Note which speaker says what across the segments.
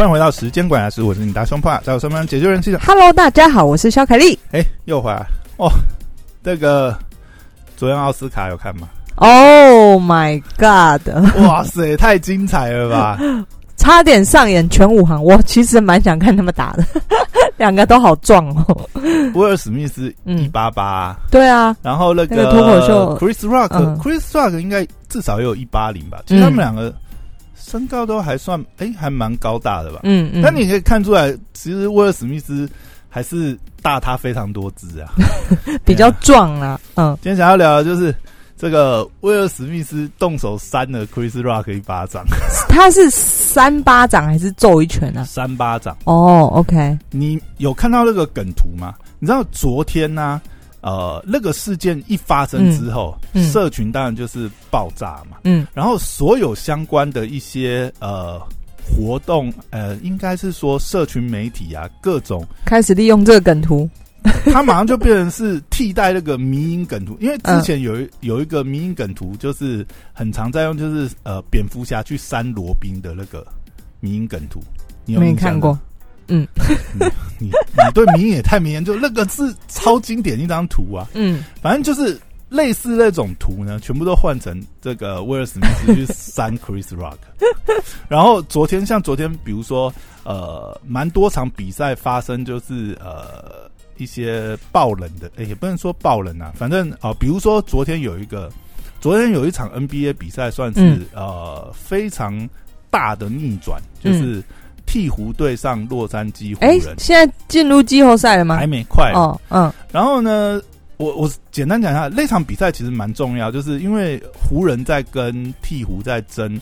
Speaker 1: 欢迎回到时间管家师，我是你大胸帕，在我身边解救人气的。
Speaker 2: Hello，大家好，我是肖凯丽。
Speaker 1: 哎，又回来哦。这个昨天奥斯卡有看吗
Speaker 2: ？Oh my God！
Speaker 1: 哇塞，太精彩了吧！
Speaker 2: 差点上演全武行，我其实蛮想看他们打的，两个都好壮哦。
Speaker 1: 威尔史密斯
Speaker 2: 嗯
Speaker 1: 一八八，
Speaker 2: 对啊，
Speaker 1: 然后那个
Speaker 2: 那个脱口秀
Speaker 1: Chris Rock，Chris、
Speaker 2: 嗯
Speaker 1: Rock 应该至少也有一八零吧？其实他们两个身高都还算，哎、还蛮高大的吧？
Speaker 2: 嗯嗯，
Speaker 1: 但你可以看出来，其实威尔史密斯还是大他非常多只啊。
Speaker 2: 比较壮啊，嗯，
Speaker 1: 今天想要聊的就是这个威尔史密斯动手扇了 Chris Rock 一巴掌，
Speaker 2: 他是扇巴掌还是揍一拳啊？
Speaker 1: 扇巴掌。
Speaker 2: 哦，OK，
Speaker 1: 你有看到那个梗图吗？你知道昨天呢、呃，那个事件一发生之后，
Speaker 2: 嗯嗯。
Speaker 1: 社群当然就是爆炸嘛。
Speaker 2: 嗯。
Speaker 1: 然后所有相关的一些呃活动，呃，应该是说社群媒体啊，各种，
Speaker 2: 开始利用这个梗图，
Speaker 1: 它马上就变成是替代那个迷因梗图，因为之前有一、有一个迷因梗图，就是很常在用，就是呃蝙蝠侠去扇罗宾的那个迷因梗图，你有
Speaker 2: 没
Speaker 1: 有
Speaker 2: 看过？嗯。
Speaker 1: 你你对迷因也太迷研究，那个是超经典一张图啊，
Speaker 2: 嗯，
Speaker 1: 反正就是类似那种图呢，全部都换成这个威尔史密斯去扇 Chris Rock。然后昨天像昨天，比如说呃，蛮多场比赛发生，就是呃一些爆冷的，诶也不能说爆冷啊，反正啊、呃比如说昨天有一个，昨天有一场 NBA 比赛，算是、
Speaker 2: 嗯。
Speaker 1: 呃非常大的逆转，就是鹈鹕对上洛杉矶湖
Speaker 2: 哎、
Speaker 1: 人，
Speaker 2: 现在进入季后赛了吗
Speaker 1: 还？没快
Speaker 2: 哦，嗯
Speaker 1: 然后呢，我我简单讲一下，那场比赛其实蛮重要，就是因为湖人在跟鹈鹕在争。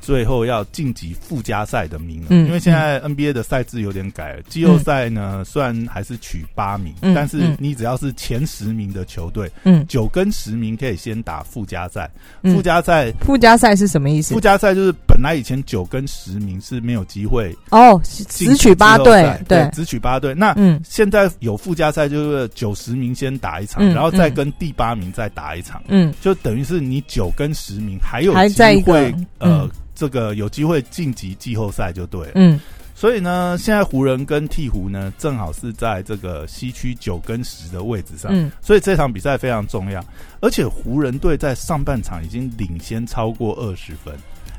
Speaker 1: 最后要晋级附加赛的名额，
Speaker 2: 嗯
Speaker 1: 因为现在 NBA 的赛制有点改了，季后赛呢虽然还是取八名，
Speaker 2: 嗯
Speaker 1: 但是
Speaker 2: 嗯。
Speaker 1: 你只要是前十名的球队，
Speaker 2: 嗯。
Speaker 1: 九跟十名可以先打附加赛。
Speaker 2: 嗯，
Speaker 1: 附加赛，
Speaker 2: 附加赛是什么意思？
Speaker 1: 附？加赛就是本来以前九跟十名是没有机会
Speaker 2: 哦，只取八队
Speaker 1: 对，只取八队。那
Speaker 2: 嗯。
Speaker 1: 现在有附加赛，就是九十名先打一场，
Speaker 2: 嗯
Speaker 1: 然后再跟第八名再打一场，
Speaker 2: 嗯，
Speaker 1: 就等于是你九跟十名还有机
Speaker 2: 还在一个
Speaker 1: 会，呃，
Speaker 2: 嗯
Speaker 1: 这个有机会晋级季后赛就对了。
Speaker 2: 嗯
Speaker 1: 所以呢，现在湖人跟鹈鹕呢，正好是在这个西区九跟十的位置上，
Speaker 2: 嗯，
Speaker 1: 所以这场比赛非常重要。而且湖人队在上半场已经领先超过二十分，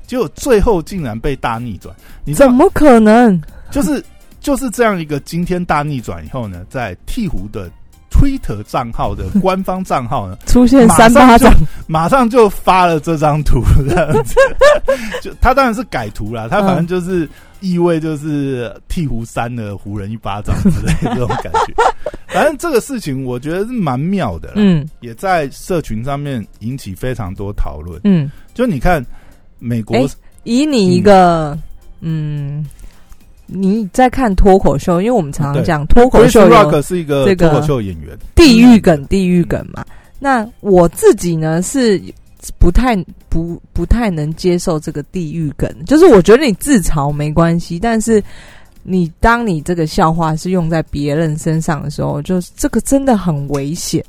Speaker 1: 结果最后竟然被大逆转。你
Speaker 2: 怎么可能？
Speaker 1: 就是就是这样一个惊天大逆转以后呢，在鹈鹕的 Twitter 账号的官方账号呢，
Speaker 2: 出现三巴掌，
Speaker 1: 马上就发了这张图，这样子。就他当然是改图啦，他反正就是意味就是剃胡三的湖人一巴掌之类的这种感觉。反正这个事情我觉得是蛮妙的，
Speaker 2: 嗯
Speaker 1: 也在社群上面引起非常多讨论。
Speaker 2: 嗯，
Speaker 1: 就你看美国
Speaker 2: 哎以你一个嗯。你在看脱口秀，因为我们常常讲脱口秀
Speaker 1: Rock 是一个
Speaker 2: 这个
Speaker 1: 脱口秀演员，
Speaker 2: 地狱梗，地狱梗嘛。那我自己呢是不太不不太能接受这个地狱梗，就是我觉得你自嘲没关系，但是你当你这个笑话是用在别人身上的时候，就是这个真的很危险。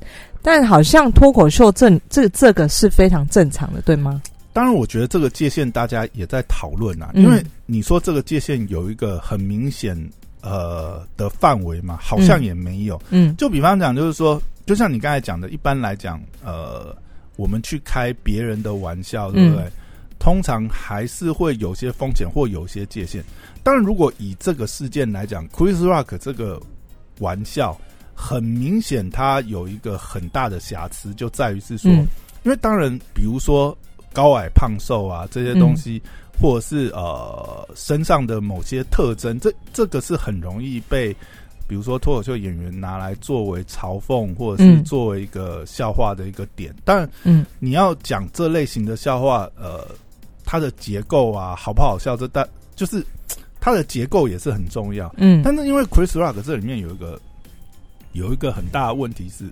Speaker 2: 但好像脱口秀正这这个是非常正常的，对吗？
Speaker 1: 当然，我觉得这个界限大家也在讨论啊，
Speaker 2: 嗯
Speaker 1: 因为你说这个界限有一个很明显呃的范围嘛，好像也没有。
Speaker 2: 嗯
Speaker 1: 就比方讲，就是说，就像你刚才讲的，一般来讲，呃，我们去开别人的玩笑，对不对？通常还是会有些风险或有些界限。当然，如果以这个事件来讲，Chris Rock 这个玩笑，很明显它有一个很大的瑕疵，就在于是说，
Speaker 2: 嗯
Speaker 1: 因为当然，比如说高矮胖瘦啊这些东西，或者是呃身上的某些特征，这这个是很容易被比如说脱口秀演员拿来作为嘲讽，或者是
Speaker 2: 嗯
Speaker 1: 作为一个笑话的一个点。当然，
Speaker 2: 嗯
Speaker 1: 你要讲这类型的笑话，呃，它的结构啊好不好笑，这但就是它的结构也是很重要。
Speaker 2: 嗯
Speaker 1: 但是因为 Chris Rock 这里面有一个有一个很大的问题是，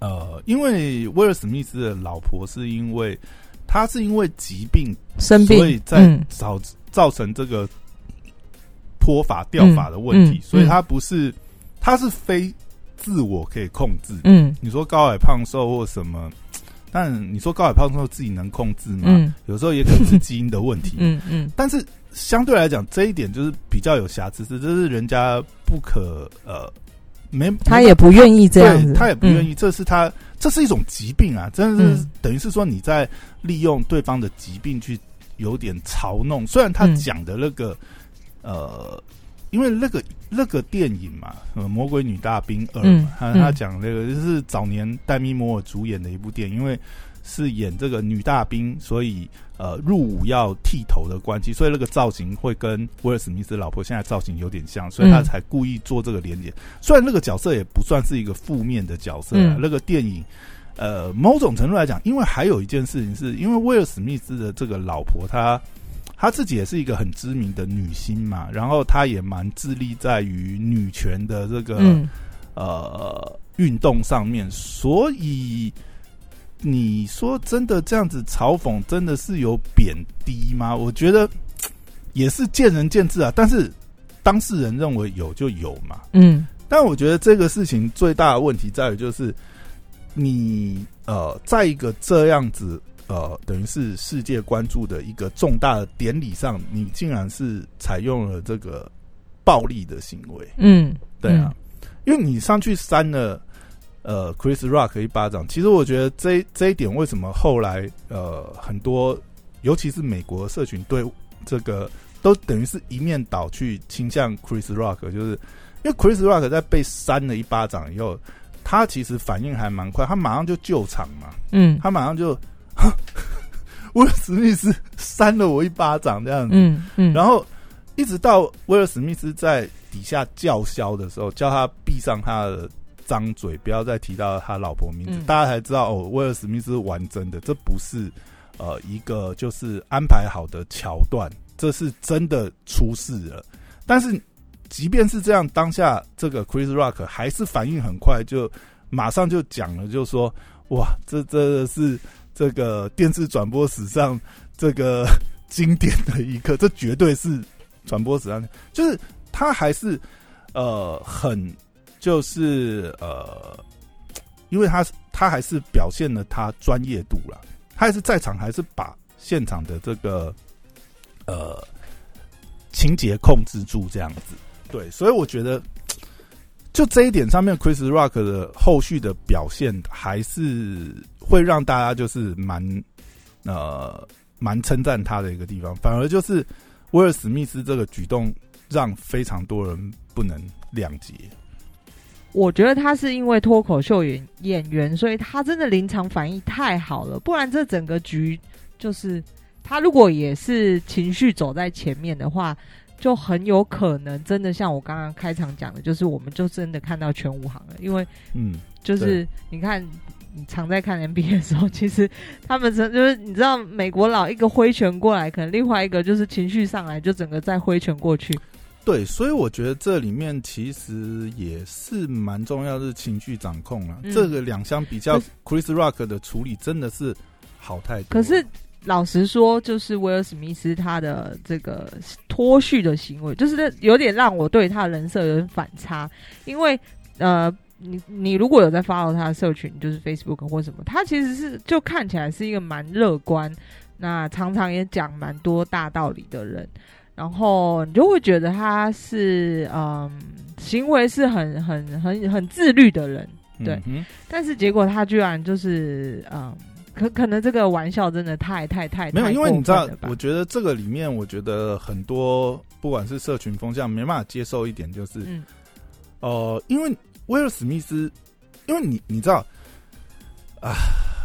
Speaker 1: 呃，因为威尔史密斯的老婆是因为他是因为疾病，
Speaker 2: 生病，
Speaker 1: 所以在
Speaker 2: 嗯
Speaker 1: 造造成这个脱发掉发的问题，
Speaker 2: 嗯嗯
Speaker 1: 所以他不是他是非自我可以控制。
Speaker 2: 嗯
Speaker 1: 你说高矮胖瘦或什么，但你说高矮胖瘦自己能控制吗？
Speaker 2: 嗯
Speaker 1: 有时候也可能是基因的问题。
Speaker 2: 嗯嗯
Speaker 1: 但是相对来讲，这一点就是比较有瑕疵，是这是人家不可呃没
Speaker 2: 他也不愿意这样子，
Speaker 1: 对他也不愿
Speaker 2: 意。
Speaker 1: 意，这是他这是一种疾病啊，真的是、
Speaker 2: 嗯
Speaker 1: 等于是说你在利用对方的疾病去有点嘲弄，虽然他
Speaker 2: 嗯
Speaker 1: 讲的那个、呃，因为那个那个电影嘛，呃《魔鬼女大兵二》他
Speaker 2: 嗯
Speaker 1: 他讲那个就是早年戴咪摩尔主演的一部电影，因为是演这个女大兵，所以呃入伍要剃头的关系，所以那个造型会跟威尔史密斯老婆现在造型有点像，所以他
Speaker 2: 嗯
Speaker 1: 才故意做这个连接。虽然那个角色也不算是一个负面的角色、啊，
Speaker 2: 嗯
Speaker 1: 那个电影。呃，某种程度来讲，因为还有一件事情是，因为威尔史密斯的这个老婆，她她自己也是一个很知名的女星嘛，然后她也蛮致力在于女权的这个、
Speaker 2: 嗯
Speaker 1: 呃运动上面，所以你说真的这样子嘲讽，真的是有贬低吗？我觉得 也是见仁见智啊。但是当事人认为有就有嘛。
Speaker 2: 嗯
Speaker 1: 但我觉得这个事情最大的问题在于，就是你呃，在一个这样子呃，等于是世界关注的一个重大的典礼上，你竟然是采用了这个暴力的行为。
Speaker 2: 嗯，
Speaker 1: 对啊，因为你上去删了呃 Chris Rock 一巴掌，其实我觉得这这一点为什么后来呃很多，尤其是美国社群对这个都等于是一面倒去倾向 Chris Rock，就是因为 Chris Rock 在被扇了一巴掌以后，他其实反应还蛮快，他马上就救场嘛，
Speaker 2: 嗯。
Speaker 1: 他马上就。威尔史密斯扇了我一巴掌，这样子，
Speaker 2: 嗯嗯，
Speaker 1: 然后一直到威尔史密斯在底下叫嚣的时候，叫他闭上他的张嘴，不要再提到他老婆名字，
Speaker 2: 嗯
Speaker 1: 大家才知道哦，威尔史密斯玩真的，这不是呃一个就是安排好的桥段，这是真的出事了。但是即便是这样，当下这个 Chris Rock 还是反应很快，就马上就讲了，就说哇，这真的是这个电视转播史上这个 经典的一刻，这绝对是传播史上，就是他还是呃很就是呃，因为他他还是表现了他专业度了，他还是在场，还是把现场的这个呃情节控制住这样子。对，所以我觉得就这一点上面，Chris Rock 的后续的表现还是会让大家就是蛮呃蛮称赞他的一个地方，反而就是威尔史密斯这个举动让非常多人不能谅解。
Speaker 2: 我觉得他是因为脱口秀演演员，所以他真的临场反应太好了，不然这整个局就是他如果也是情绪走在前面的话，就很有可能真的像我刚刚开场讲的，就是我们就真的看到全武行了，因为
Speaker 1: 嗯，
Speaker 2: 就是你看。你常在看 NBA 的时候，其实他们真就是你知道，美国佬一个挥拳过来，可能另外一个就是情绪上来，就整个再挥拳过去。
Speaker 1: 对，所以我觉得这里面其实也是蛮重要的是情绪掌控啊。
Speaker 2: 嗯
Speaker 1: 这个两相比较，Chris Rock 的处理真的是好太多。
Speaker 2: 可是老实说，就是威尔史密斯他的这个脱序的行为，就是有点让我对他的人设有点反差。因为呃，你你如果有在 follow 他的社群，就是 Facebook 或什么，他其实是就看起来是一个蛮乐观，那常常也讲蛮多大道理的人。然后你就会觉得他是嗯，行为是很很很很自律的人，对。
Speaker 1: 嗯
Speaker 2: 但是结果他居然就是嗯，可可能这个玩笑真的太太太
Speaker 1: 没有，因为你知道我觉得这个里面，我觉得很多不管是社群风向，没办法接受一点，就是
Speaker 2: 嗯。
Speaker 1: 呃，因为威尔史密斯，因为你你知道啊，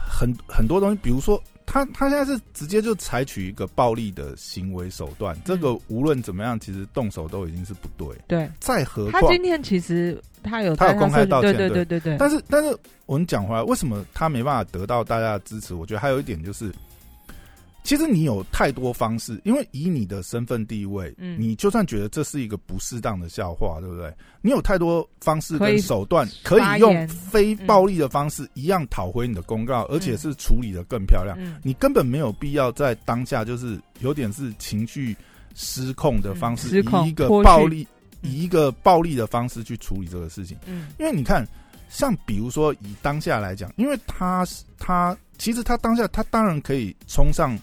Speaker 1: 很很多东西，比如说他他现在是直接就采取一个暴力的行为手段，这个无论怎么样，其实动手都已经是不对。
Speaker 2: 对
Speaker 1: 再何况，
Speaker 2: 他今天其实他有
Speaker 1: 他有公开道歉
Speaker 2: 对对
Speaker 1: 对
Speaker 2: 对，
Speaker 1: 但是但是我们讲回来，为什么他没办法得到大家的支持？我觉得还有一点就是。其实你有太多方式，因为以你的身份地位，
Speaker 2: 嗯。
Speaker 1: 你就算觉得这是一个不适当的笑话，对不对？你有太多方式跟手段，可以用非暴力的方式一样讨回你的公告，而且是处理的更漂亮。
Speaker 2: 嗯。
Speaker 1: 你根本没有必要在当下就是有点是情绪失控的方式，
Speaker 2: 嗯
Speaker 1: 以一个暴力、
Speaker 2: 嗯。
Speaker 1: 以一个暴力的方式去处理这个事情。
Speaker 2: 嗯。
Speaker 1: 因为你看，像比如说以当下来讲，因为他是他其实他当下他当然可以冲上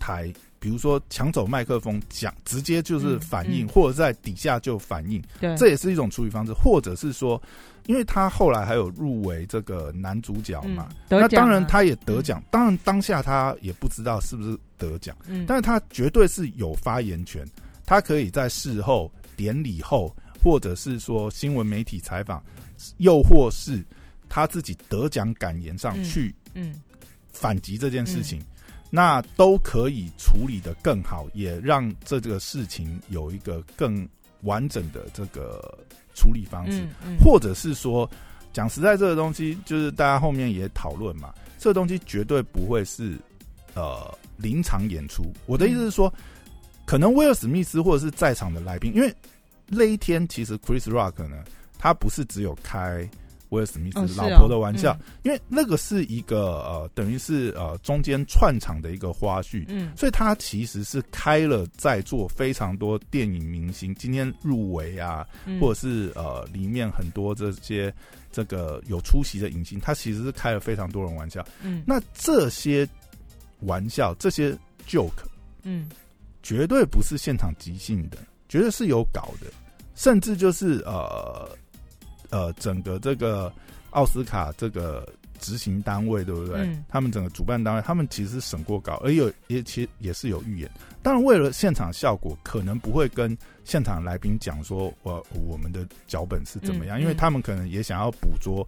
Speaker 1: 台，比如说抢走麦克风讲，直接就是反应，
Speaker 2: 嗯。嗯
Speaker 1: 或者在底下就反应，
Speaker 2: 对，
Speaker 1: 这也是一种处理方式，或者是说，因为他后来还有入围这个男主角嘛，
Speaker 2: 嗯
Speaker 1: 那当然他也得奖，当然当下他也不知道是不是得奖，
Speaker 2: 嗯，
Speaker 1: 但是他绝对是有发言权，他可以在事后、典礼后，或者是说新闻媒体采访，又或是他自己得奖感言上
Speaker 2: 嗯
Speaker 1: 去
Speaker 2: 嗯。
Speaker 1: 反击这件事情，那都可以处理的更好，也让这个事情有一个更完整的这个处理方式，
Speaker 2: 嗯嗯，
Speaker 1: 或者是说，讲实在，这个东西就是大家后面也讨论嘛，这个东西绝对不会是呃临场演出。我的意思是说，可能威尔史密斯或者是在场的来宾，因为那一天其实 Chris Rock 呢，他不是只有开威尔史密斯老婆的玩笑，
Speaker 2: 嗯。
Speaker 1: 因为那个是一个呃，等于是呃中间串场的一个花絮。
Speaker 2: 嗯。
Speaker 1: 所以他其实是开了在座非常多电影明星今天入围啊，
Speaker 2: 嗯，
Speaker 1: 或者是呃里面很多这些这个有出席的影星，他其实是开了非常多人玩笑。
Speaker 2: 嗯。
Speaker 1: 那这些玩笑，这些 joke
Speaker 2: 嗯。
Speaker 1: 绝对不是现场即兴的，绝对是有搞的，甚至就是呃呃整个这个奥斯卡这个执行单位，对不对？
Speaker 2: 嗯
Speaker 1: 他们整个主办单位，他们其实审过稿，而有也其实也是有预演。当然，为了现场效果，可能不会跟现场来宾讲说，我我们的脚本是怎么样，
Speaker 2: 嗯
Speaker 1: 因为他们可能也想要捕捉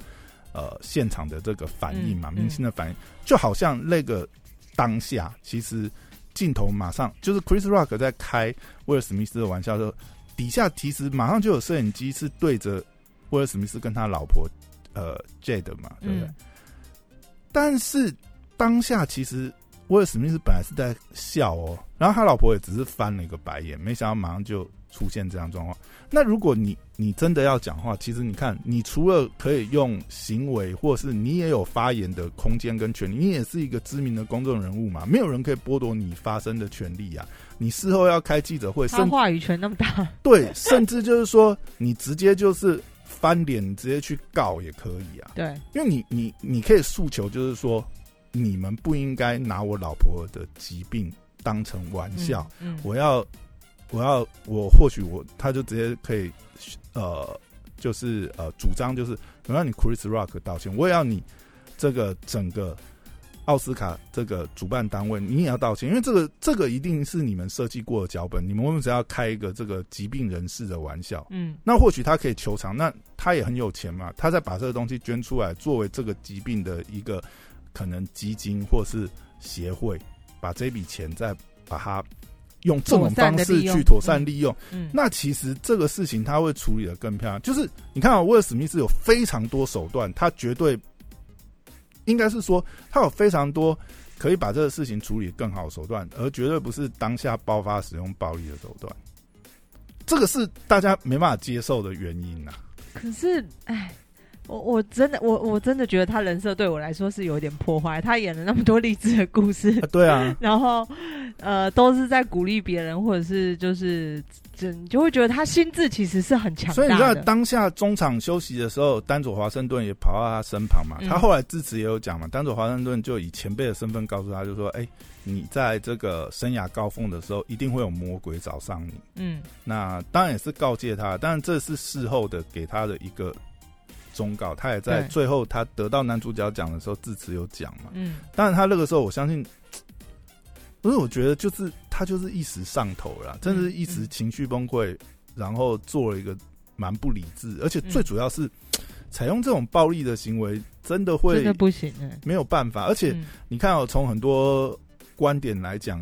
Speaker 1: 呃现场的这个反应嘛，
Speaker 2: 嗯
Speaker 1: 明星的反应，就好像那个当下，其实镜头马上就是 Chris Rock 在开威尔史密斯的玩笑的时候，底下其实马上就有摄影机是对着威尔史密斯跟他老婆呃 Jade 嘛，对不对？
Speaker 2: 嗯
Speaker 1: 但是当下其实威尔史密斯本来是在笑哦，然后他老婆也只是翻了一个白眼，没想到马上就出现这样状况。那如果你你真的要讲话，其实你看，你除了可以用行为，或是你也有发言的空间跟权利，你也是一个知名的公众人物嘛，没有人可以剥夺你发声的权利啊。你事后要开记者会，
Speaker 2: 他
Speaker 1: 甚
Speaker 2: 话语权那么大，
Speaker 1: 对，甚至就是说，你直接就是翻脸，你直接去告也可以啊。
Speaker 2: 对，
Speaker 1: 因为你你你可以诉求，就是说，你们不应该拿我老婆的疾病当成玩笑。
Speaker 2: 嗯，嗯
Speaker 1: 我要我要我或许我他就直接可以呃，就是呃主张就是我要你 Chris Rock 道歉，我也要你这个整个奥斯卡这个主办单位你也要道歉，因为这个这个一定是你们设计过的脚本，你们为什么只要开一个这个疾病人士的玩笑？
Speaker 2: 嗯
Speaker 1: 那或许他可以求偿，那他也很有钱嘛，他再把这个东西捐出来，作为这个疾病的一个可能基金或是协会，把这笔钱再把它用这种方式去妥善利用。
Speaker 2: 嗯，
Speaker 1: 那其实这个事情他会处理的更漂亮。就是你看啊，威尔史密斯有非常多手段，他绝对应该是说他有非常多可以把这个事情处理更好的手段，而绝对不是当下爆发使用暴力的手段。这个是大家没办法接受的原因呐、
Speaker 2: 可是，哎，我我真的我我真的觉得他人设对我来说是有点破坏。他演了那么多励志的故事，
Speaker 1: 啊。对啊，
Speaker 2: 然后呃都是在鼓励别人，或者是就是就你就会觉得他心智其实是很强
Speaker 1: 所以你知道。当下中场休息的时候，丹佐华盛顿也跑到他身旁嘛。
Speaker 2: 嗯
Speaker 1: 他后来致辞也有讲嘛，丹佐华盛顿就以前辈的身份告诉他，就说：“哎、你在这个生涯高峰的时候，一定会有魔鬼找上你。
Speaker 2: 嗯
Speaker 1: 那当然也是告诫他，当然这是事后的给他的一个忠告。他也在最后他得到男主角奖的时候致辞有讲嘛。
Speaker 2: 嗯
Speaker 1: 当然他那个时候我相信，不是我觉得就是他就是一时上头了啦，真的是一时情绪崩溃，然后做了一个蛮不理智，而且最主要是、采用这种暴力的行为，真的会
Speaker 2: 真的不行哎、
Speaker 1: 没有办法。而且
Speaker 2: 嗯
Speaker 1: 你看哦，从很多观点来讲，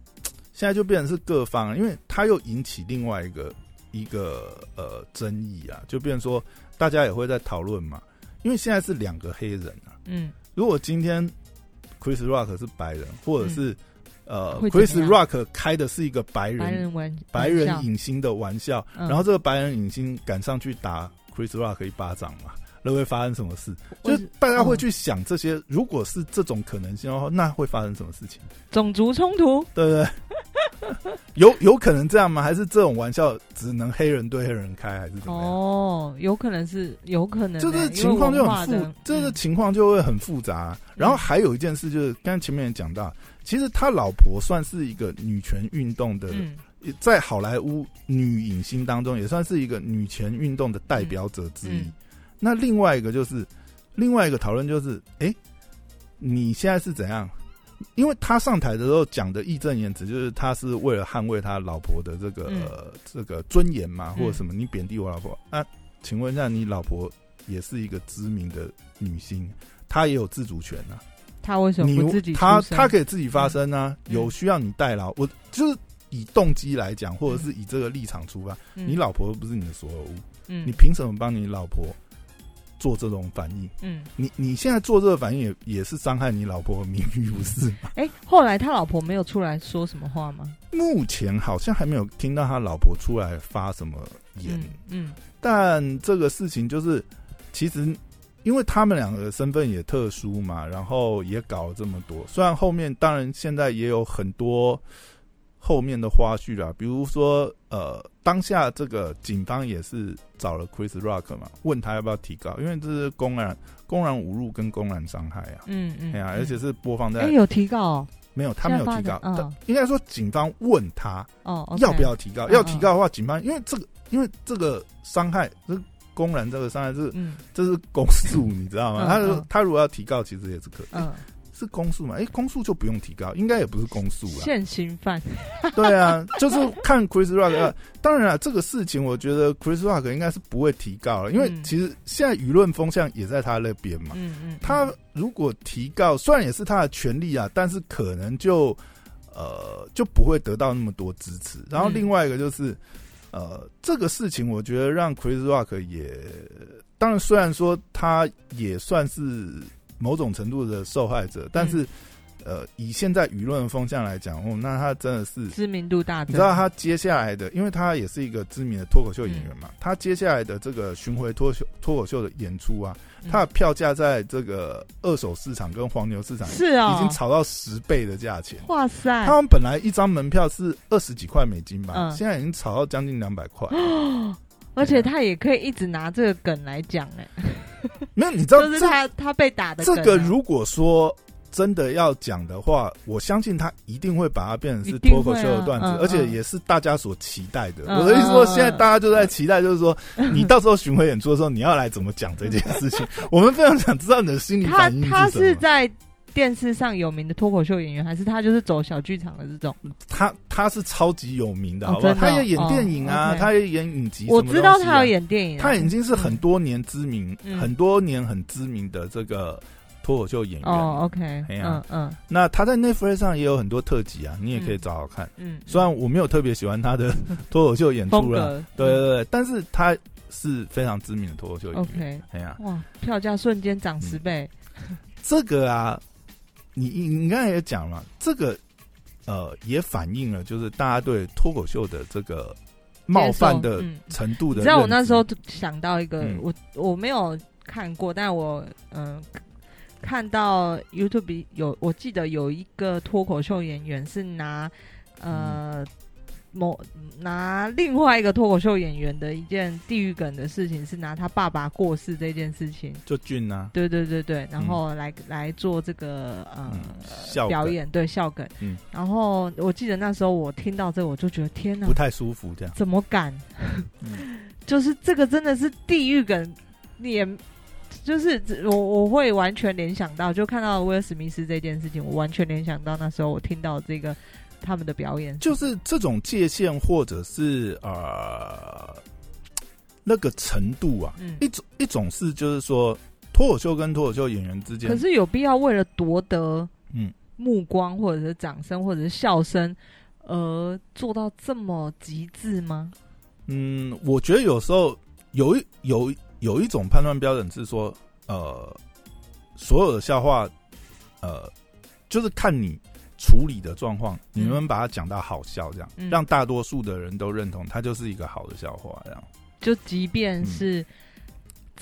Speaker 1: 现在就变成是各方，因为他又引起另外一个一个呃争议啊，就变成说大家也会在讨论嘛，因为现在是两个黑人啊，
Speaker 2: 嗯。
Speaker 1: 如果今天 Chris Rock 是白人，或者是、呃 Chris Rock 开的是一个白人
Speaker 2: 白人玩
Speaker 1: 白人影星的玩笑，
Speaker 2: 嗯。
Speaker 1: 然后这个白人影星赶上去打 Chris Rock 一巴掌嘛，那会发生什么事？就是大家会
Speaker 2: 嗯
Speaker 1: 去想这些，如果是这种可能性的话，那会发生什么事情？
Speaker 2: 种族冲突，
Speaker 1: 对不对？有有可能这样吗？还是这种玩笑只能黑人对黑人开，还是怎么样？
Speaker 2: 哦，有可能是，有可能欸，
Speaker 1: 就是情况就很复这个
Speaker 2: 嗯
Speaker 1: 情况就会很复杂。然后还有一件事就是，刚才前面也讲到，其实他老婆算是一个女权运动的，
Speaker 2: 嗯
Speaker 1: 在好莱坞女影星当中也算是一个女权运动的代表者之一。
Speaker 2: 嗯
Speaker 1: 那另外一个就是，另外一个讨论就是，哎、你现在是怎样？因为他上台的时候讲的义正言辞，就是他是为了捍卫他老婆的这个、
Speaker 2: 嗯
Speaker 1: 呃这个尊严嘛，
Speaker 2: 嗯
Speaker 1: 或者什么，你贬低我老婆。那请问一下，你老婆也是一个知名的女星，她也有自主权啊。
Speaker 2: 她为什么不自己
Speaker 1: 她她可以自己发声啊，
Speaker 2: 嗯
Speaker 1: 有需要你代劳。我就是以动机来讲，或者是以这个立场出发，
Speaker 2: 嗯
Speaker 1: 你老婆又不是你的所有物，
Speaker 2: 嗯
Speaker 1: 你凭什么帮你老婆做这种反应？
Speaker 2: 嗯，
Speaker 1: 你你现在做这个反应也也是伤害你老婆的名誉，不是吗？
Speaker 2: 哎、后来他老婆没有出来说什么话吗？
Speaker 1: 目前好像还没有听到他老婆出来发什么言，
Speaker 2: 嗯嗯
Speaker 1: 但这个事情就是其实。因为他们两个身份也特殊嘛，然后也搞了这么多。虽然后面当然现在也有很多后面的花絮啦，比如说呃，当下这个警方也是找了 Chris Rock 嘛，问他要不要提高，因为这是公然公然侮辱跟公然伤害啊。
Speaker 2: 嗯嗯，
Speaker 1: 哎呀，
Speaker 2: 嗯。
Speaker 1: 而且是播放在、
Speaker 2: 哎、有提高哦
Speaker 1: 没有，他没有提高，应该说警方问他要不要提高，
Speaker 2: 嗯
Speaker 1: 要提高的话，警方因为这个因为这个伤害，这公然这个伤害是
Speaker 2: 嗯。
Speaker 1: 这是公诉，你知道吗？
Speaker 2: 嗯
Speaker 1: 他他如果要提高，其实也是可以，
Speaker 2: 嗯，
Speaker 1: 是公诉嘛？哎，公诉就不用提高，应该也不是公诉啦。
Speaker 2: 现行犯，
Speaker 1: 对啊，就是看 Chris Rock 啊。当然了，这个事情我觉得 Chris Rock 应该是不会提高了，因为
Speaker 2: 嗯
Speaker 1: 其实现在舆论风向也在他那边嘛。
Speaker 2: 嗯嗯，
Speaker 1: 他如果提高，虽然也是他的权利啊，但是可能就呃就不会得到那么多支持。然后
Speaker 2: 嗯
Speaker 1: 另外一个就是、呃这个事情，我觉得让 Chris Rock 也，当然虽然说他也算是某种程度的受害者，但是、呃以现在舆论风向来讲，哦，那他真的是
Speaker 2: 知名度大增，
Speaker 1: 你知道他接下来的，因为他也是一个知名的脱口秀演员嘛，他接下来的这个巡回脱秀脱口秀的演出啊，
Speaker 2: 嗯。
Speaker 1: 他的票价在这个二手市场跟黄牛市场
Speaker 2: 是啊，
Speaker 1: 已经炒到十倍的价钱。
Speaker 2: 哇塞，
Speaker 1: 他们本来一张门票是二十几块美金吧，
Speaker 2: 嗯。
Speaker 1: 现在已经炒到将近两百块。
Speaker 2: 而且他也可以一直拿这个梗来讲，哎，
Speaker 1: 没有，你知道
Speaker 2: 就是他他被打的
Speaker 1: 这个如果说真的要讲的话，我相信他一定会把它变成是脱口秀的段子，
Speaker 2: 啊嗯
Speaker 1: 而且
Speaker 2: 嗯
Speaker 1: 也是大家所期待的。
Speaker 2: 嗯
Speaker 1: 我的意思说，现在大家就在期待，就是说你到时候巡回演出的时候，你要来怎么讲这件事情？我们非常想知道你的心理
Speaker 2: 他
Speaker 1: 反应
Speaker 2: 他
Speaker 1: 是什么。
Speaker 2: 是在电视上有名的脱口秀演员，还是他就是走小剧场的这种？
Speaker 1: 他他是超级有名的，
Speaker 2: 哦
Speaker 1: 好不好？
Speaker 2: 哦
Speaker 1: 他也演电影啊，他也演影集、
Speaker 2: 我知道他有演电影啊，
Speaker 1: 他已经是很多年知名、
Speaker 2: 嗯。
Speaker 1: 很多年很知名的这个脱口秀演员。
Speaker 2: 哦，OK，
Speaker 1: 哎呀。
Speaker 2: 嗯嗯。
Speaker 1: 那他在 Netflix 上也有很多特辑啊，你也可以找找看。
Speaker 2: 嗯，
Speaker 1: 虽然我没有特别喜欢他的脱口秀演出了，
Speaker 2: 格，
Speaker 1: 对对对，但是他是非常知名的脱口秀演员。
Speaker 2: ，OK，
Speaker 1: 哎呀，
Speaker 2: 哇，票价瞬间涨十倍，
Speaker 1: 这个啊，你你你刚才也讲了，这个呃也反映了就是大家对脱口秀的这个冒犯的
Speaker 2: 嗯
Speaker 1: 程度的。
Speaker 2: 你知道我那时候想到一个，
Speaker 1: 嗯
Speaker 2: 我我没有看过，但我嗯、看到 YouTube 有，我记得有一个脱口秀演员是拿呃。某拿另外一个脱口秀演员的一件地狱梗的事情，是拿他爸爸过世这件事情，
Speaker 1: 就俊啊，
Speaker 2: 对对对对，然后来、来做这个呃、表演，对笑梗。
Speaker 1: 嗯
Speaker 2: 然后我记得那时候我听到这个，我就觉得天哪
Speaker 1: 不，太舒服这样。
Speaker 2: 怎么敢？
Speaker 1: 嗯
Speaker 2: 就是这个真的是地狱梗，你也就是我我会完全联想到，就看到威尔史密斯这件事情，我完全联想到那时候我听到这个他们的表演，
Speaker 1: 就是这种界限，或者是呃那个程度啊，
Speaker 2: 嗯。
Speaker 1: 一种一种是就是说脱口秀跟脱口秀演员之间
Speaker 2: 可，是有必要为了夺得
Speaker 1: 嗯。
Speaker 2: 目光或者是掌声或者是笑声而做到这么极致吗？
Speaker 1: 嗯，我觉得有时候有一有有一种判断标准是说，呃，所有的笑话，呃，就是看你处理的状况，你们把它讲到好笑，这样、
Speaker 2: 嗯。
Speaker 1: 让大多数的人都认同它就是一个好的笑话，这样。
Speaker 2: 就即便
Speaker 1: 嗯。
Speaker 2: 是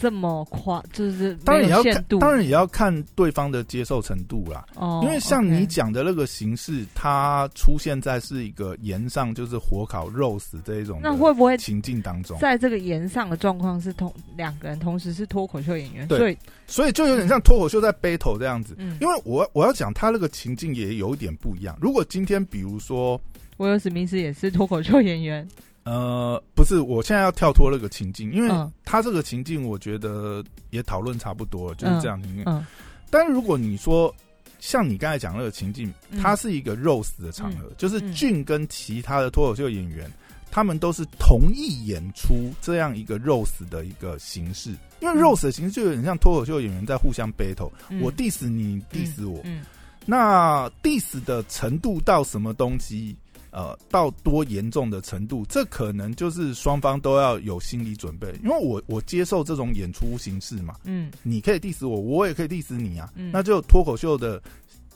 Speaker 2: 这么夸，就是
Speaker 1: 当然也要看当然也要看对方的接受程度啦。
Speaker 2: 哦，
Speaker 1: 因为像你讲的那个形式，它出现在是一个盐上就是火烤肉死这一种
Speaker 2: 那会不会
Speaker 1: 情境当中，
Speaker 2: 在这个盐上的状况是同两个人同时是脱口秀演员，
Speaker 1: 对
Speaker 2: 所以
Speaker 1: 所以就有点像脱口秀在 battle 这样子。
Speaker 2: 嗯，
Speaker 1: 因为我我要讲他那个情境也有一点不一样。如果今天比如说，
Speaker 2: 威尔史密斯也是脱口秀演员，
Speaker 1: 呃，不是，我现在要跳脱那个情境，因为
Speaker 2: 嗯。
Speaker 1: 他这个情境我觉得也讨论差不多了，就是这样情境。
Speaker 2: 嗯
Speaker 1: 但是如果你说像你刚才讲那个情境，
Speaker 2: 嗯。
Speaker 1: 它是一个 roast 的场合，就是
Speaker 2: 嗯。
Speaker 1: 俊跟其他的脱口秀演员，他们都是同意演出这样一个 roast 的一个形式，因为
Speaker 2: 嗯
Speaker 1: roast 的形式就有点像脱口秀演员在互相 battle，、
Speaker 2: 嗯。
Speaker 1: 我 diss 你，diss 我，
Speaker 2: 嗯。
Speaker 1: 那 diss 的程度到什么东西？呃，到多严重的程度，这可能就是双方都要有心理准备。因为我我接受这种演出形式嘛，
Speaker 2: 嗯，
Speaker 1: 你可以 diss 我，我也可以 diss 你啊。
Speaker 2: 嗯
Speaker 1: 那就脱口秀的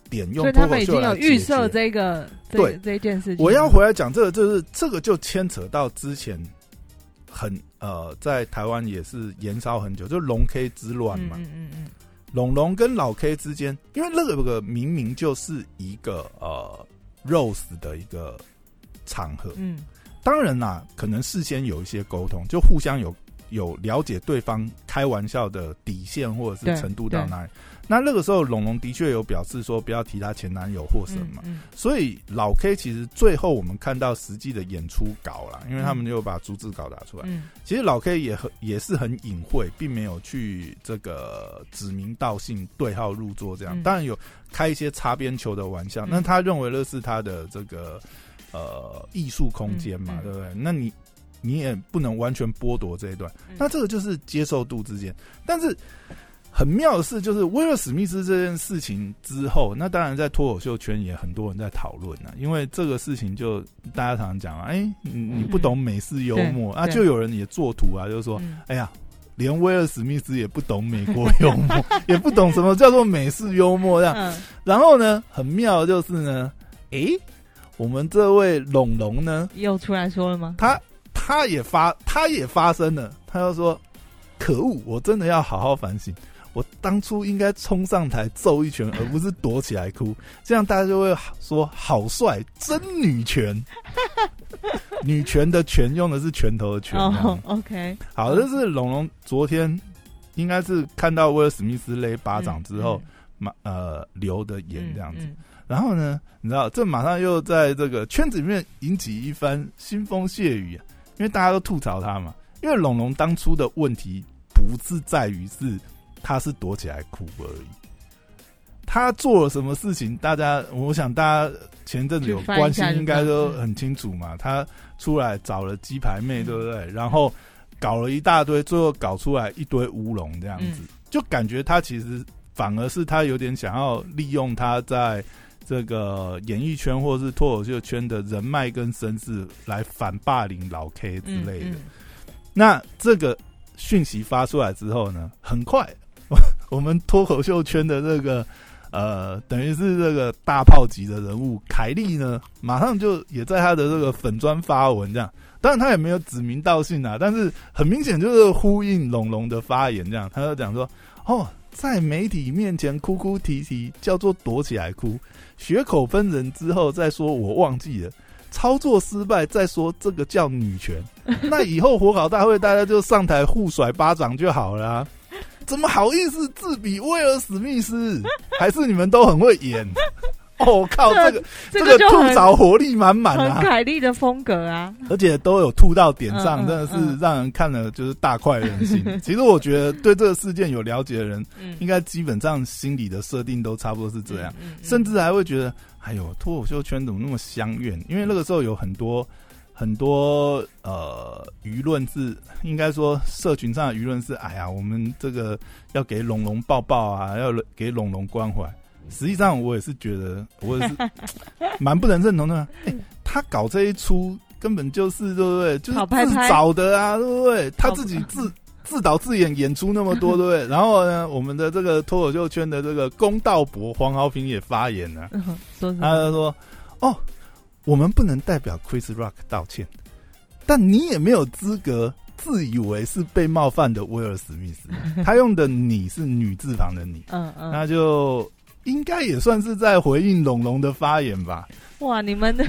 Speaker 1: 点用
Speaker 2: 所以他们已经
Speaker 1: 脱口秀
Speaker 2: 预设这个这
Speaker 1: 对
Speaker 2: 这件事情。
Speaker 1: 我要回来讲这个，就是这个就牵扯到之前很呃，在台湾也是延烧很久，就龙 K 之乱嘛。
Speaker 2: 嗯嗯嗯
Speaker 1: 龙龙跟老 K 之间，因为那个明明就是一个呃 rose 的一个场合，
Speaker 2: 嗯。
Speaker 1: 当然啦，可能事先有一些沟通，就互相有有了解对方开玩笑的底线或者是程度到哪里。那那个时候，龙龙的确有表示说不要提她前男友或什么，
Speaker 2: 嗯
Speaker 1: 所以老 K 其实最后我们看到实际的演出稿啦，因为他们就把逐字稿打出来。
Speaker 2: 嗯
Speaker 1: 其实老 K 也很也是很隐晦，并没有去这个指名道姓对号入座这样。
Speaker 2: 嗯
Speaker 1: 当然有开一些擦边球的玩笑，
Speaker 2: 嗯
Speaker 1: 那他认为那是他的这个呃艺术空间嘛，
Speaker 2: 嗯嗯
Speaker 1: 对不对？那你你也不能完全剥夺这一段，
Speaker 2: 嗯
Speaker 1: 那这个就是接受度之间。但是很妙的是，就是威尔史密斯这件事情之后，那当然在脱口秀圈也很多人在讨论啊，因为这个事情就大家常常讲啊，哎、你你不懂美式幽默、啊，就有人也作图啊，就是说，
Speaker 2: 嗯
Speaker 1: 哎呀。连威尔史密斯也不懂美国幽默，也不懂什么叫做美式幽默这样。
Speaker 2: 嗯
Speaker 1: 然后呢，很妙的就是呢，诶，我们这位龙龙呢，
Speaker 2: 又出来说了吗？
Speaker 1: 他他也发他也发声了，他就说：“可恶，我真的要好好反省，我当初应该冲上台揍一拳，而不是躲起来哭，这样大家就会说好帅，真女权。女权的权用的是拳头的拳。
Speaker 2: ，OK，
Speaker 1: 好，这是龙龙昨天应该是看到威尔史密斯勒巴掌之后，马、呃流的眼这样子。
Speaker 2: 嗯
Speaker 1: 然后呢，你知道，这马上又在这个圈子里面引起一番腥风血雨啊，因为大家都吐槽他嘛。因为龙龙当初的问题不是在于是他是躲起来哭而已，他做了什么事情，大家我想大家前阵子有关心，应该都很清楚嘛。他出来找了鸡排妹，对不对？然后搞了一大堆，最后搞出来一堆乌龙这样子，就感觉他其实反而是他有点想要利用他在。这个演艺圈或是脱口秀圈的人脉跟身世来反霸凌老 K 之类的。
Speaker 2: 嗯
Speaker 1: 那这个讯息发出来之后呢，很快我们脱口秀圈的这个呃，等于是这个大炮级的人物凯莉呢，马上就也在他的这个粉砖发文这样。当然他也没有指名道姓啊，但是很明显就是呼应龙龙的发言这样。他就讲说：“哦，在媒体面前哭哭啼啼叫做躲起来哭。”血口喷人之后再说，我忘记了。操作失败再说，这个叫女权。那以后火烤大会大家就上台互甩巴掌就好了、啊。怎么好意思自比威尔史密斯？还是你们都很会演？哦靠，这个
Speaker 2: 这
Speaker 1: 个吐槽活力满满啊，
Speaker 2: 很凯莉的风格啊，
Speaker 1: 而且都有吐到点上，真的是让人看了就是大快人心。其实我觉得对这个事件有了解的人，
Speaker 2: 嗯
Speaker 1: 应该基本上心理的设定都差不多是这样。甚至还会觉得，哎呦，脱口秀圈怎么那么相怨？因为那个时候有很多很多呃舆论是，应该说社群上的舆论是，哎呀，我们这个要给龙龙抱抱啊，要给龙龙关怀。实际上，我也是觉得，我也是 蛮不能认同的。哎、他搞这一出根本就是对不对？就是自找的啊，对不对？他自己自。自导自演演出那么多，对不对？然后呢，我们的这个脱口秀圈的这个公道伯黄豪平也发言了？他就说：“哦，我们不能代表 Chris Rock 道歉，但你也没有资格自以为是被冒犯的威尔史密斯，他用的“你”是女字旁的“你”，
Speaker 2: 嗯嗯，
Speaker 1: 那就应该也算是在回应龙龙的发言吧。
Speaker 2: 哇，你们的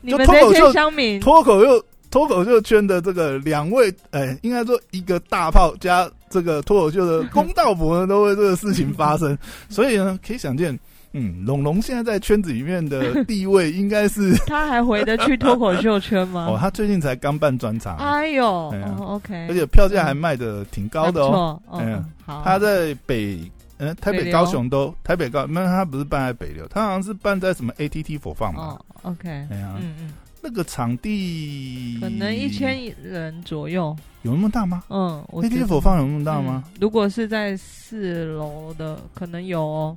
Speaker 2: 你
Speaker 1: 就
Speaker 2: 们这些
Speaker 1: 脱口秀
Speaker 2: 乡民，
Speaker 1: 脱口秀脱口秀圈的这个两位，哎、应该说一个大炮加这个脱口秀的公道伯呢，都为这个事情发生，所以呢，可以想见，嗯，龙龙现在在圈子里面的地位应该是
Speaker 2: 他还回得去脱口秀圈吗？
Speaker 1: 哦，他最近才刚办专场，
Speaker 2: 哎呦，OK，
Speaker 1: 而且票价还卖的挺高的哦。嗯他在北，呃，台北、高雄都台北高，那他不是办在北流，他好像是办在什么 ATT 佛放嘛。
Speaker 2: 哦，OK，
Speaker 1: 哎呀，
Speaker 2: 嗯嗯，
Speaker 1: 那个场地
Speaker 2: 可能一千人左右，
Speaker 1: 有那么大吗
Speaker 2: 嗯
Speaker 1: ，？ATT
Speaker 2: 得
Speaker 1: 佛放有那么大吗？
Speaker 2: 嗯如果是在四楼的，可能有哦。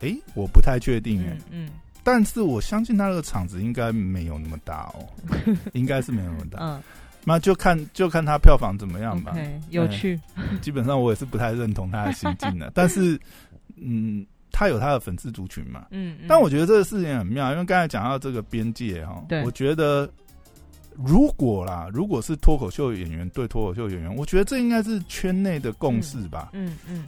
Speaker 1: 诶，我不太确定诶，
Speaker 2: 嗯嗯
Speaker 1: 但是我相信他那个场子应该没有那么大哦，应该是没有那么大。
Speaker 2: 嗯
Speaker 1: 那就看就看他票房怎么样吧。
Speaker 2: ，OK，有趣。
Speaker 1: 基本上我也是不太认同他的行径的，但是嗯，他有他的粉丝族群嘛。
Speaker 2: 嗯，嗯
Speaker 1: 但我觉得这个事情很妙，因为刚才讲到这个边界哈
Speaker 2: 对，
Speaker 1: 我觉得如果啦，如果是脱口秀演员对脱口秀演员，我觉得这应该是圈内的共识吧。
Speaker 2: 嗯嗯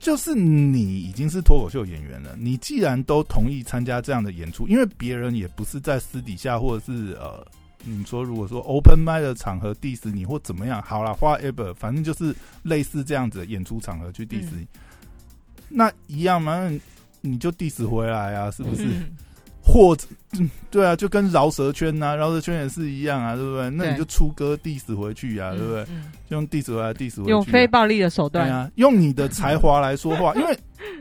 Speaker 1: 就是你已经是脱口秀演员了，你既然都同意参加这样的演出，因为别人也不是在私底下或者是呃，你说如果说 open m i 的场合 diss 你或怎么样，好了，whatever，反正就是类似这样子的演出场合去 diss 你，那一样嘛，你就 diss 回来啊，是不是？
Speaker 2: 嗯
Speaker 1: 或者，嗯，对啊，就跟饶舌圈呐、饶舌圈也是一样啊，对不对？那你就出歌 diss 回去啊，对不对？
Speaker 2: 嗯
Speaker 1: 就用 diss 回来 diss 回去啊、
Speaker 2: 用非暴力的手段，
Speaker 1: 对啊，用你的才华来说话，因为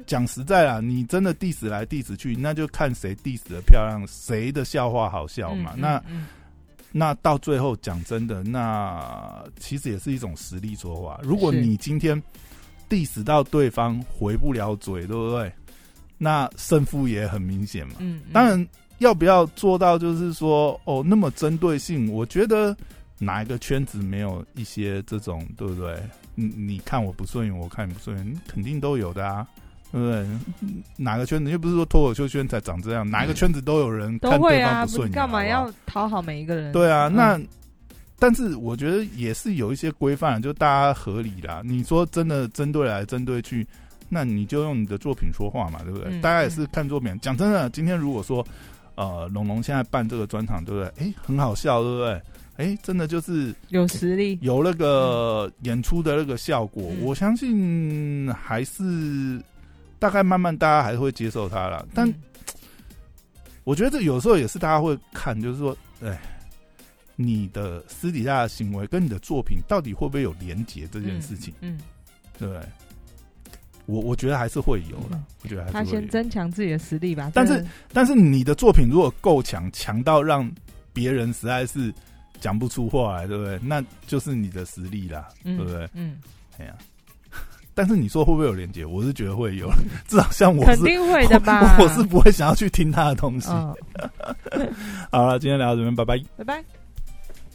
Speaker 1: 讲实在啦，你真的 diss 来 diss 去，那就看谁 diss 的漂亮，谁的笑话好笑嘛。那
Speaker 2: 嗯
Speaker 1: 那到最后讲真的，那其实也是一种实力说话。如果你今天 diss 到对方回不了嘴，对不对？那胜负也很明显嘛。
Speaker 2: 嗯，嗯
Speaker 1: 当然，要不要做到就是说哦那么针对性？我觉得哪一个圈子没有一些这种，对不对？你你看我不顺眼，我看你不顺眼，肯定都有的啊，对不对？嗯哪个圈子又不是说脱口秀圈才长这样，哪一个圈子都有人看对
Speaker 2: 都会啊，不
Speaker 1: 方不顺眼，
Speaker 2: 干嘛要讨好每一个人？
Speaker 1: 对啊，
Speaker 2: 嗯
Speaker 1: 那、但是我觉得也是有一些规范，就大家合理啦。你说真的针对来针对去，那你就用你的作品说话嘛，对不对？
Speaker 2: 嗯
Speaker 1: 大家也是看作品。讲真的，今天如果说呃龙龙现在办这个专场，对不对？哎，很好笑，对不对？哎，真的就是
Speaker 2: 有实力，
Speaker 1: 有那个演出的那个效果，
Speaker 2: 嗯
Speaker 1: 我相信还是大概慢慢大家还会接受他了。但
Speaker 2: 嗯
Speaker 1: 我觉得这有时候也是大家会看，就是说，哎，你的私底下的行为跟你的作品到底会不会有连结这件事情，
Speaker 2: 嗯，
Speaker 1: 对不对？我我觉得还是会有了
Speaker 2: 嗯，
Speaker 1: 我觉得还
Speaker 2: 他
Speaker 1: 是会有。
Speaker 2: 先增强自己的实力吧。
Speaker 1: 但是但是你的作品如果够强，强到让别人实在是讲不出话来，对不对？那就是你的实力啦，
Speaker 2: 嗯
Speaker 1: 对不对？
Speaker 2: 嗯，
Speaker 1: 哎呀，但是你说会不会有连接？我是觉得会有，至少像我是，
Speaker 2: 肯定会的吧？
Speaker 1: 我是不会想要去听他的东西。
Speaker 2: 嗯，
Speaker 1: 好了，今天聊到这边，拜拜。
Speaker 2: 拜拜。